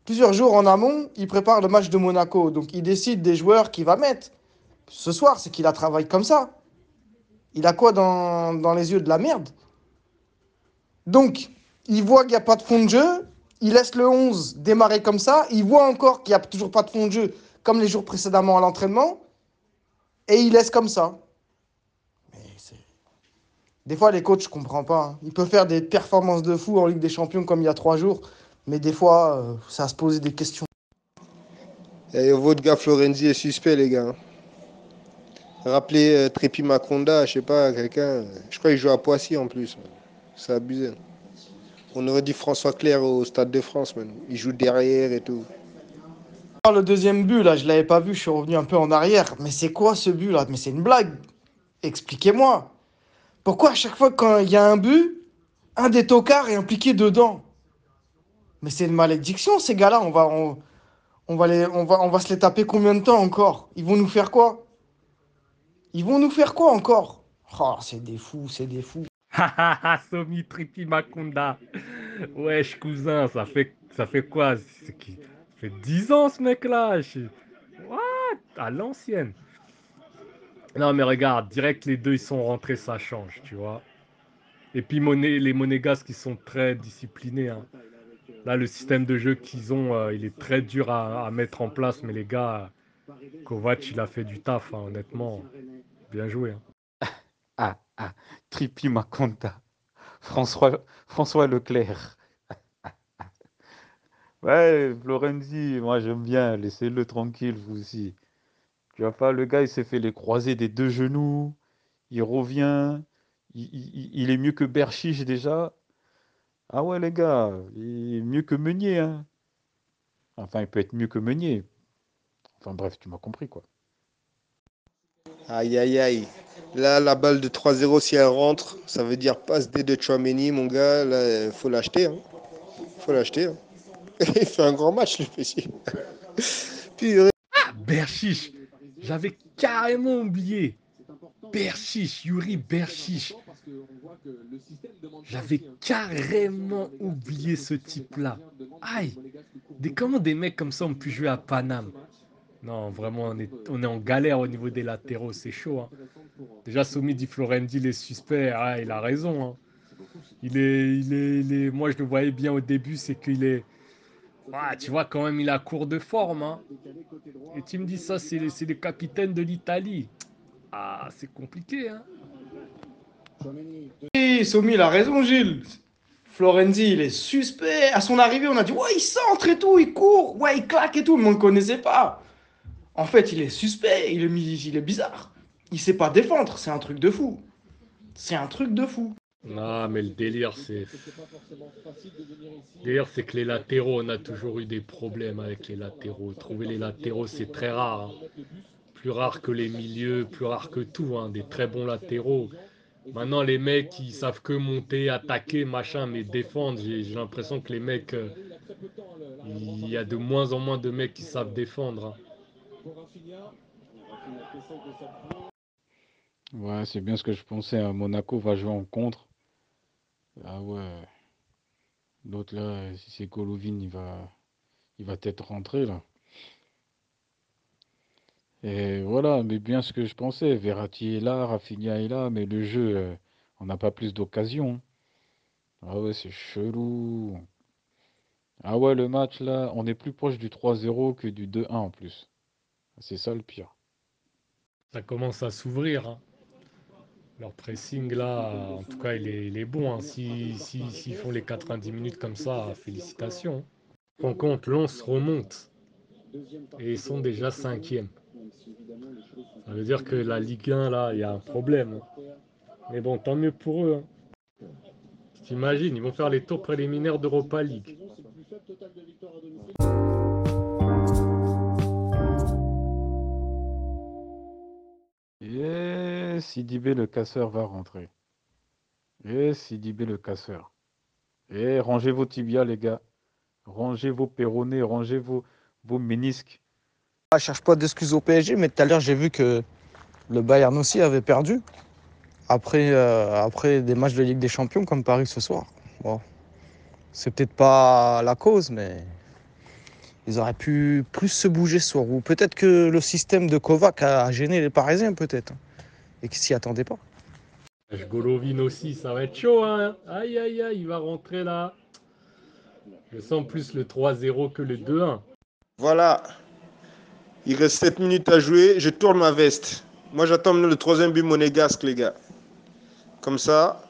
Plusieurs jours en amont, il prépare le match de Monaco. Donc, il décide des joueurs qu'il va mettre. Ce soir, c'est qu'il a travaillé comme ça. Il a quoi dans, dans les yeux de la merde? Donc, il voit qu'il n'y a pas de fond de jeu. Il laisse le 11 démarrer comme ça. Il voit encore qu'il n'y a toujours pas de fond de jeu, comme les jours précédemment à l'entraînement. Et il laisse comme ça. Des fois, les coachs, je comprends pas. hein. Ils peuvent faire des performances de fou en Ligue des Champions comme il y a trois jours. Mais des fois, euh, ça se poser des questions. Et votre gars Florenzi est suspect, les gars. Rappelez euh, Trépi Maconda, je sais pas, quelqu'un. Je crois qu'il joue à Poissy en plus. C'est abusé. On aurait dit François Clair au Stade de France, man. Il joue derrière et tout. Ah, Le deuxième but, là, je l'avais pas vu, je suis revenu un peu en arrière. Mais c'est quoi ce but, là? Mais c'est une blague. Expliquez-moi. Pourquoi à chaque fois quand il y a un but, un des tocards est impliqué dedans? Mais c'est une malédiction, ces gars-là. On va, on va, les, on, va, on va se les taper combien de temps encore? Ils vont nous faire quoi? Ils vont nous faire quoi encore? Oh, c'est des fous, c'est des fous. Hahaha, Somi Tripi Makunda. Wesh, cousin, ça fait, ça fait quoi? Ça fait 10 ans ce mec-là. What? À l'ancienne. Non, mais regarde, direct les deux ils sont rentrés, ça change, tu vois. Et puis les Monégasques qui sont très disciplinés. hein. Là, le système de jeu qu'ils ont, euh, il est très dur à, à mettre en place, mais les gars, Kovac, il a fait du taf, hein, honnêtement. Bien joué. hein. Ah, ah, Tripi Maconda. François, François Leclerc. Ouais, Florenzi, moi j'aime bien, laissez-le tranquille, vous aussi. Tu vois pas, le gars, il s'est fait les croisés des deux genoux, il revient, il est mieux que Berchiche déjà. Ah ouais, les gars, il est mieux que Meunier, hein. Enfin, il peut être mieux que Meunier. Enfin bref, tu m'as compris, quoi. Aïe, aïe, aïe. Là, la balle de 3-0, si elle rentre, ça veut dire passe D de Chouameni, mon gars. Là, faut l'acheter. Hein. faut l'acheter. hein. Il fait un grand match, le. Purée. Ah, Berchiche J'avais carrément oublié. Berchiche, Yuri Berchiche. J'avais carrément oublié ce type-là. Aïe Comment des mecs comme ça ont pu jouer à Paname? Non, vraiment, on est, on est en galère au niveau des latéraux, c'est chaud. hein. Déjà, Somi dit Florendi, il est suspect. Ah, il a raison. hein. Il est, il est, Moi, je le voyais bien au début, c'est qu'il est... Ah, tu vois, quand même, il a cours de forme. hein. Et tu me dis ça, c'est le- capitaine de l'Italie. Ah, c'est compliqué, hein. Oui, Somi, il a raison, Gilles. Florenzi, il est suspect. À son arrivée, on a dit, ouais, il centre et tout, il court, ouais, il claque et tout, mais on ne connaissait pas. En fait, il est suspect, il est, il est bizarre. Il sait pas défendre, c'est un truc de fou. C'est un truc de fou. Non, mais le délire, c'est. Délire, c'est que les latéraux, on a toujours eu des problèmes avec les latéraux. Trouver les latéraux, c'est très rare. hein. Plus rare que les milieux, plus rare que tout. hein. Des très bons latéraux. Maintenant, les mecs, ils savent que monter, attaquer, machin, mais défendre. J'ai j'ai l'impression que les mecs. euh, Il y a de moins en moins de mecs qui savent défendre. hein. Ouais, c'est bien ce que je pensais. hein. Monaco va jouer en contre. Ah ouais. L'autre là, si c'est Golovin, il va, il va peut-être rentrer là. Et voilà, mais bien ce que je pensais. Verratti est là, Rafinha est là, mais le jeu, euh, on n'a pas plus d'occasion. Ah ouais, c'est chelou. Ah ouais, le match là, on est plus proche du 3-0 que du 2-1 en plus. C'est ça le pire. Ça commence à s'ouvrir. hein. Leur pressing là, en tout cas, il est, bon. hein. Si, si- s'ils font les 90 minutes comme ça, félicitations. Rends compte, Lens remonte. Et ils sont déjà cinquième. veut dire que la Ligue 1, là, il y a un problème. hein. Mais bon, tant mieux pour eux. T'imagines, ils vont faire les tours préliminaires d'Europa League. Sidibé le casseur va rentrer. Et Sidibé le casseur. Et rangez vos tibias, les gars. Rangez vos péronés, rangez vos, vos ménisques. Ah, cherche pas d'excuses au PSG, mais tout à l'heure, j'ai vu que le Bayern aussi avait perdu. Après, euh, après des matchs de Ligue des Champions comme Paris ce soir. Bon. C'est peut-être pas la cause, mais ils auraient pu plus se bouger ce soir. Ou peut-être que le système de Kovac a gêné les Parisiens, peut-être. Et qu'ils s'y attendaient pas. Golovin aussi, ça va être chaud. Hein aïe, aïe, aïe, il va rentrer là. Je sens plus le 3-0 que le 2-1. Voilà. Il reste 7 minutes à jouer. Je tourne ma veste. Moi, j'attends maintenant le troisième but monégasque, les gars. Comme ça,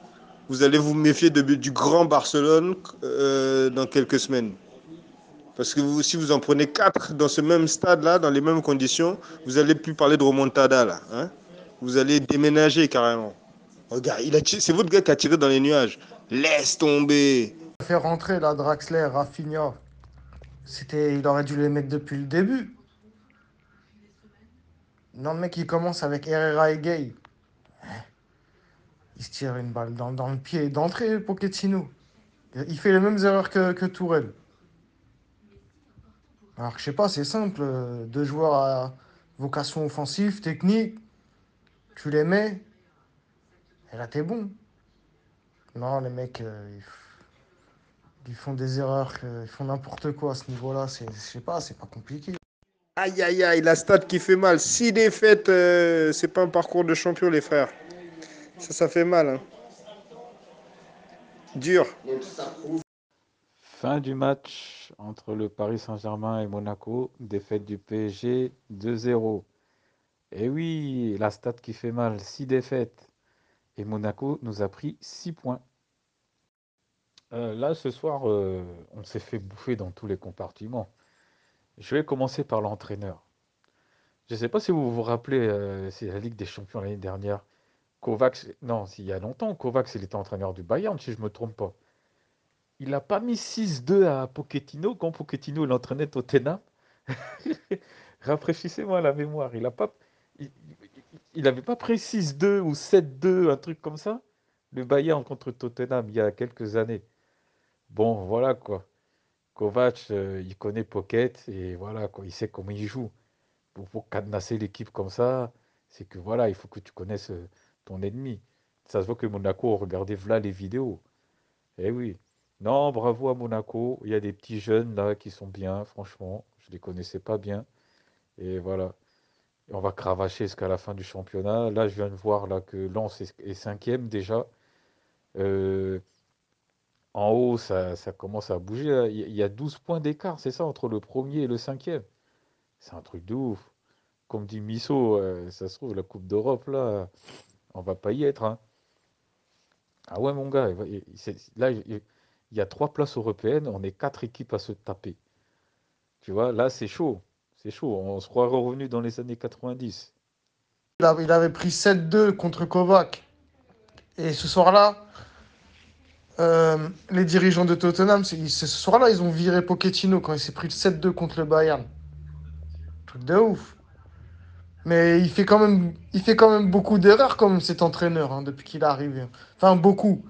vous allez vous méfier de, du grand Barcelone euh, dans quelques semaines. Parce que vous, si vous en prenez 4 dans ce même stade-là, dans les mêmes conditions, vous allez plus parler de remontada, là. hein. Vous allez déménager carrément. Regarde, il a c'est votre gars qui a tiré dans les nuages. Laisse tomber. Faire rentrer là Draxler, Rafinha. C'était, il aurait dû les mettre depuis le début. Non, le mec il commence avec Herrera et Gay. Il se tire une balle dans, le pied d'entrée, Pochettino. Il fait les mêmes erreurs que, que Tourelle. Alors je sais pas, c'est simple. euh, Deux joueurs à vocation offensive, technique. Tu les mets. Et là t'es bon. Non, les mecs, euh, ils, font des erreurs, que- ils font n'importe quoi à ce niveau-là. C'est, je sais pas, c'est pas compliqué. Aïe, aïe, aïe, la stat qui fait mal. Si défaites, euh, c'est pas un parcours de champion, les frères. Ça, ça fait mal. hein. Dur. Fin du match entre le Paris Saint-Germain et Monaco. Défaite du PSG 2-0. Et oui, la stat qui fait mal, 6 défaites. Et Monaco nous a pris 6 points. Euh, là, ce soir, euh, on s'est fait bouffer dans tous les compartiments. Je vais commencer par l'entraîneur. Je ne sais pas si vous vous rappelez, euh, c'est la Ligue des Champions l'année dernière. Kovacs, non, il y a longtemps, Kovacs, il était entraîneur du Bayern, si je ne me trompe pas. Il n'a pas mis 6-2 à Pochettino quand Pochettino l'entraînait Tottenham. Rafraîchissez-moi la mémoire. Il a pas, il, n'avait pas pris 6-2 ou 7-2, un truc comme ça? Le Bayern contre Tottenham il y a quelques années. Bon, voilà quoi. Kovac, euh, il connaît Pocket et voilà quoi, il sait comment il joue. Pour, cadenasser l'équipe comme ça, c'est que voilà, il faut que tu connaisses euh, ton ennemi. Ça se voit que Monaco regardait là les vidéos. Eh oui. Non, bravo à Monaco. Il y a des petits jeunes là qui sont bien, franchement. Je les connaissais pas bien. Et voilà. On va cravacher jusqu'à la fin du championnat. Là, je viens de voir là que Lens est, cinquième déjà. Euh, en haut, ça, commence à bouger. Il y a- il y a 12 points d'écart, c'est ça, entre le premier et le cinquième. C'est un truc de ouf. Comme dit Misso, euh, ça se trouve, la Coupe d'Europe, là, on va pas y être. hein. Ah ouais, mon gars, là, il y a trois places européennes, on est quatre équipes à se taper. Tu vois, là, c'est chaud. C'est chaud. On se croirait revenu dans les années 90. Il avait, pris 7-2 contre Kovac. Et ce soir-là, euh, les dirigeants de Tottenham, ce soir-là, ils ont viré Pochettino quand il s'est pris le 7-2 contre le Bayern. Truc de ouf. Mais il fait quand même, il fait quand même beaucoup d'erreurs comme cet entraîneur hein, depuis qu'il est arrivé. Enfin, beaucoup.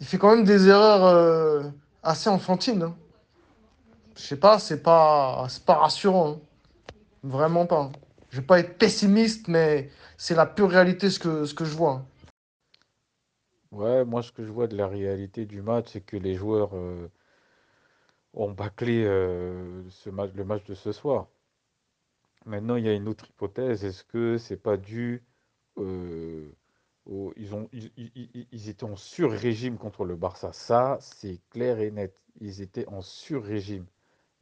Il fait quand même des erreurs euh, assez enfantines. hein. Je sais pas, c'est pas, pas rassurant. hein. Vraiment pas. Je vais pas être pessimiste, mais c'est la pure réalité ce que, ce que je vois. Ouais, moi, ce que je vois de la réalité du match, c'est que les joueurs euh, ont bâclé euh, ce match, le match de ce soir. Maintenant, il y a une autre hypothèse. Est-ce que c'est pas dû euh, ils ont, ils, ils- étaient en sur-régime contre le Barça? Ça, c'est clair et net. Ils étaient en sur-régime.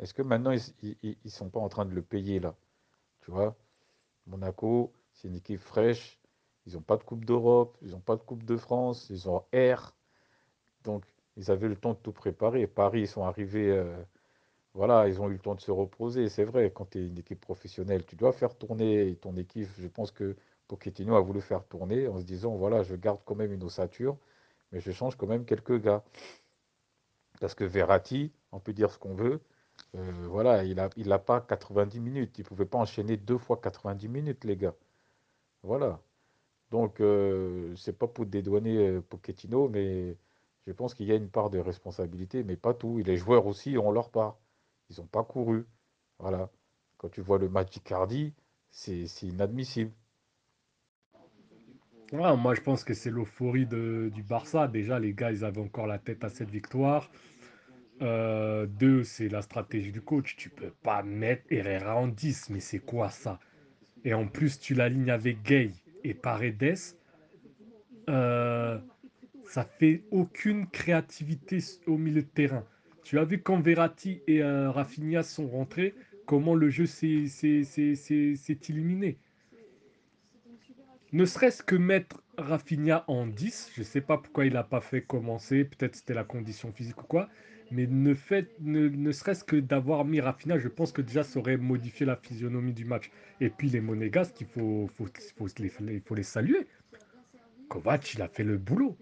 Est-ce que maintenant, ils, ils sont pas en train de le payer là? Tu vois? Monaco, c'est une équipe fraîche. Ils n'ont pas de Coupe d'Europe, ils n'ont pas de Coupe de France, ils ont R. Donc, ils avaient le temps de tout préparer. Paris, ils sont arrivés euh, Voilà, ils ont eu le temps de se reposer. C'est vrai, quand tu es une équipe professionnelle, tu dois faire tourner ton équipe. Je pense que Pochettino a voulu faire tourner en se disant, voilà, je garde quand même une ossature, mais je change quand même quelques gars. Parce que Verratti, on peut dire ce qu'on veut, euh, voilà, il a, il pas 90 minutes. Il ne pouvait pas enchaîner deux fois 90 minutes, les gars. Voilà. Donc, euh, c'est pas pour dédouaner euh, Pochettino, mais je pense qu'il y a une part de responsabilité, mais pas tout. Les joueurs aussi ont leur part. Ils n'ont pas couru. Voilà. Quand tu vois le match c'est inadmissible. Moi, je pense que c'est l'euphorie du Barça. Déjà, les gars, ils avaient encore la tête à cette victoire. Euh, deux, c'est la stratégie du coach. Tu peux pas mettre Herrera en 10, mais c'est quoi ça? Et en plus, tu l'alignes avec Gay et Paredes. euh, ça fait aucune créativité au milieu de terrain. Tu as vu quand Verratti et euh, Rafinha sont rentrés, comment le jeu s'est illuminé? Ne serait-ce que mettre Rafinha en 10, je ne sais pas pourquoi il n'a pas fait commencer, peut-être c'était la condition physique ou quoi, mais ne, ne, ne serait-ce que d'avoir mis Rafinha, je pense que déjà ça aurait modifié la physionomie du match. Et puis les Monégasques, il faut, faut, les, faut les saluer. Kovac, il a fait le boulot.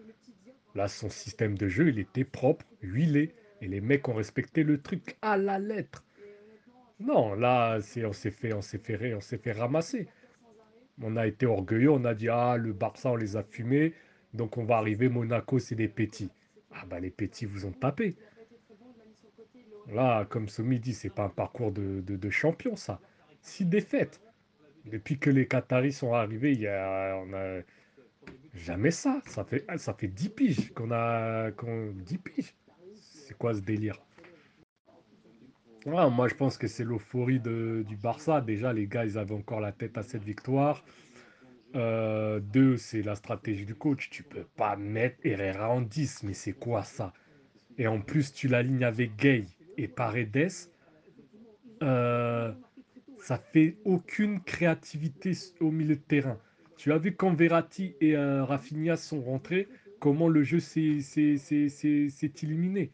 Là, son système de jeu, il était propre, huilé, et les mecs ont respecté le truc à la lettre. Non, là, on s'est fait, on fait, on ramasser. On a été orgueilleux, on a dit ah le Barça on les a fumés, donc on va arriver Monaco c'est des petits. Ah bah les petits vous ont tapé. Là comme ce midi c'est pas un parcours de, de, champion ça. Six défaites. Depuis que les Qataris sont arrivés, il y a, on a jamais ça. Ça fait ça fait 10 piges qu'on a qu'on 10 piges. C'est quoi ce délire? Moi je pense que c'est l'euphorie du Barça. Déjà les gars ils avaient encore la tête à cette victoire. Euh, deux, c'est la stratégie du coach. Tu peux pas mettre Herrera en 10, mais c'est quoi ça? Et en plus, tu l'alignes avec Gay et Paredes. euh, ça fait aucune créativité au milieu de terrain. Tu as vu quand Verratti et euh, Rafinha sont rentrés, comment le jeu s'est illuminé.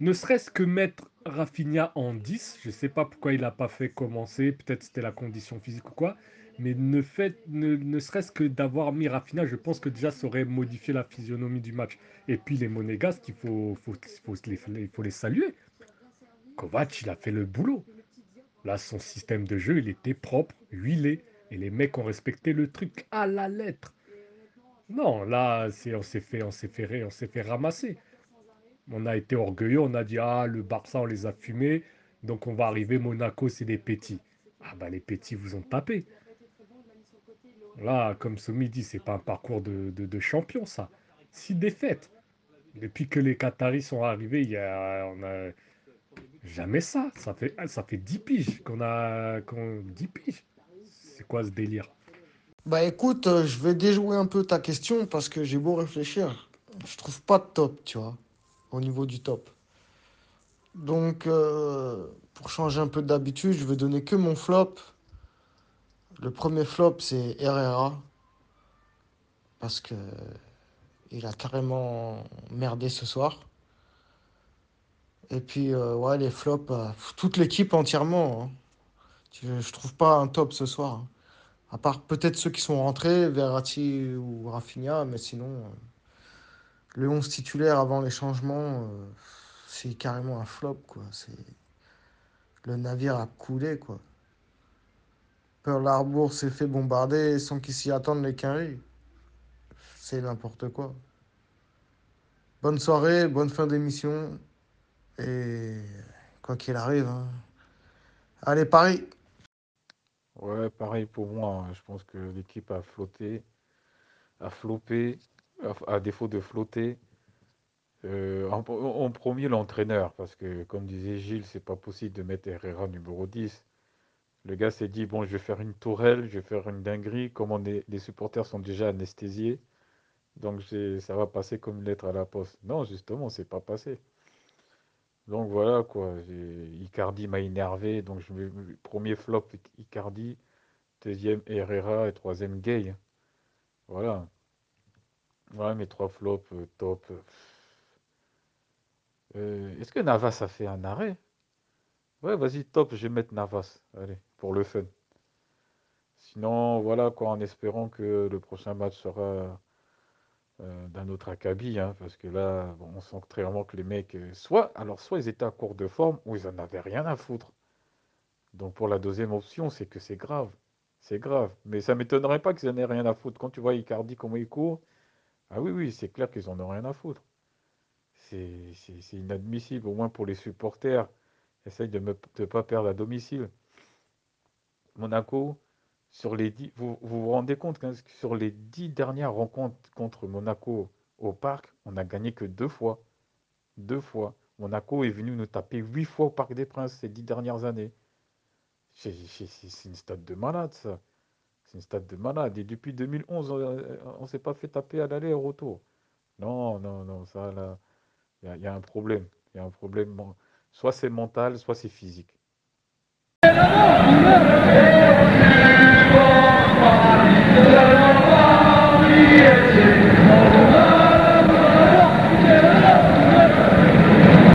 Ne serait-ce que mettre Rafinha en 10, je ne sais pas pourquoi il n'a pas fait commencer, peut-être c'était la condition physique ou quoi, mais ne, ne, ne serait-ce que d'avoir mis Rafinha, je pense que déjà ça aurait modifié la physionomie du match. Et puis les Monégasques, il faut, faut, faut les, faut les saluer. Kovac, il a fait le boulot. Là, son système de jeu, il était propre, huilé, et les mecs ont respecté le truc à la lettre. Non, là, c'est, on s'est fait, on s'est fait, on fait ramasser. On a été orgueilleux, on a dit ah le Barça on les a fumés, donc on va arriver Monaco c'est des petits. Ah bah les petits vous ont tapé. Là comme ce midi c'est pas un parcours de, de, champion ça. Six défaites. Depuis que les Qataris sont arrivés, il y a, on a jamais ça. Ça fait ça fait 10 piges qu'on a qu'on 10 piges. C'est quoi ce délire? Bah écoute, euh, je vais déjouer un peu ta question parce que j'ai beau réfléchir. Je trouve pas de top, tu vois, au niveau du top. Donc, euh, pour changer un peu d'habitude, je vais donner que mon flop. Le premier flop, c'est Herrera parce que il a carrément merdé ce soir. Et puis, euh, ouais, les flops, euh, toute l'équipe entièrement. hein. Je, je trouve pas un top ce soir. hein. À part peut-être ceux qui sont rentrés, Verratti ou Rafinha, mais sinon, euh, le 11 titulaire avant les changements, c'est carrément un flop. Le navire a coulé, quoi. Pearl Harbor s'est fait bombarder sans qu'ils s'y attendent les quinries. C'est n'importe quoi. Bonne soirée, bonne fin d'émission. Et quoi qu'il arrive, hein. Allez, Paris! Ouais, pareil pour moi. hein. Je pense que l'équipe a flotté, a floppé, à, défaut de flotter. Euh, en, en premier, l'entraîneur, parce que comme disait Gilles, c'est pas possible de mettre Herrera numéro 10. Le gars s'est dit, bon, je vais faire une tourelle, je vais faire une dinguerie, comme les supporters sont déjà anesthésiés, donc ça va passer comme une lettre à la poste. Non, justement, c'est pas passé. Donc voilà, quoi. Icardi m'a énervé, donc premier flop Icardi, deuxième Herrera et troisième Gay. Voilà. Voilà mes trois flops euh, top. Euh, Est-ce que Navas a fait un arrêt? Ouais, vas-y, top, je vais mettre Navas. Allez, pour le fun. Sinon, voilà quoi, en espérant que le prochain match sera euh, d'un autre acabit, hein, parce que là, on sent clairement que les mecs, euh, soit, alors soit ils étaient à court de forme, ou ils en avaient rien à foutre. Donc pour la deuxième option, c'est que c'est grave. C'est grave. Mais ça m'étonnerait pas qu'ils en aient rien à foutre. Quand tu vois Icardi comment il court, ah oui, oui, c'est clair qu'ils en ont rien à foutre. C'est inadmissible, au moins pour les supporters. Essaye de ne pas perdre à domicile. Monaco, sur les dix, vous, vous rendez compte que sur les dix dernières rencontres contre Monaco au parc, on n'a gagné que deux fois. Deux fois. Monaco est venu nous taper huit fois au Parc des Princes ces dix dernières années. C'est une stade de malade, ça. C'est une stade de malade. Et depuis 2011, on ne s'est pas fait taper à l'aller et au retour. Non, non, non, ça, là, il y, a- un problème. Il y a un problème. Soit c'est mental, soit c'est physique.